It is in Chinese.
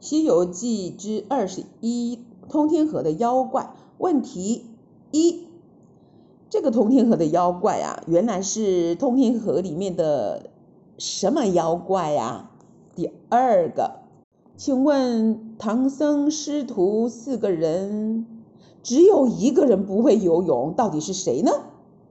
西游记之二十一通天河的妖怪。问题一这个通天河的妖怪啊原来是通天河里面的什么妖怪呀第二个请问唐僧师徒四个人只有一个人不会游泳到底是谁呢？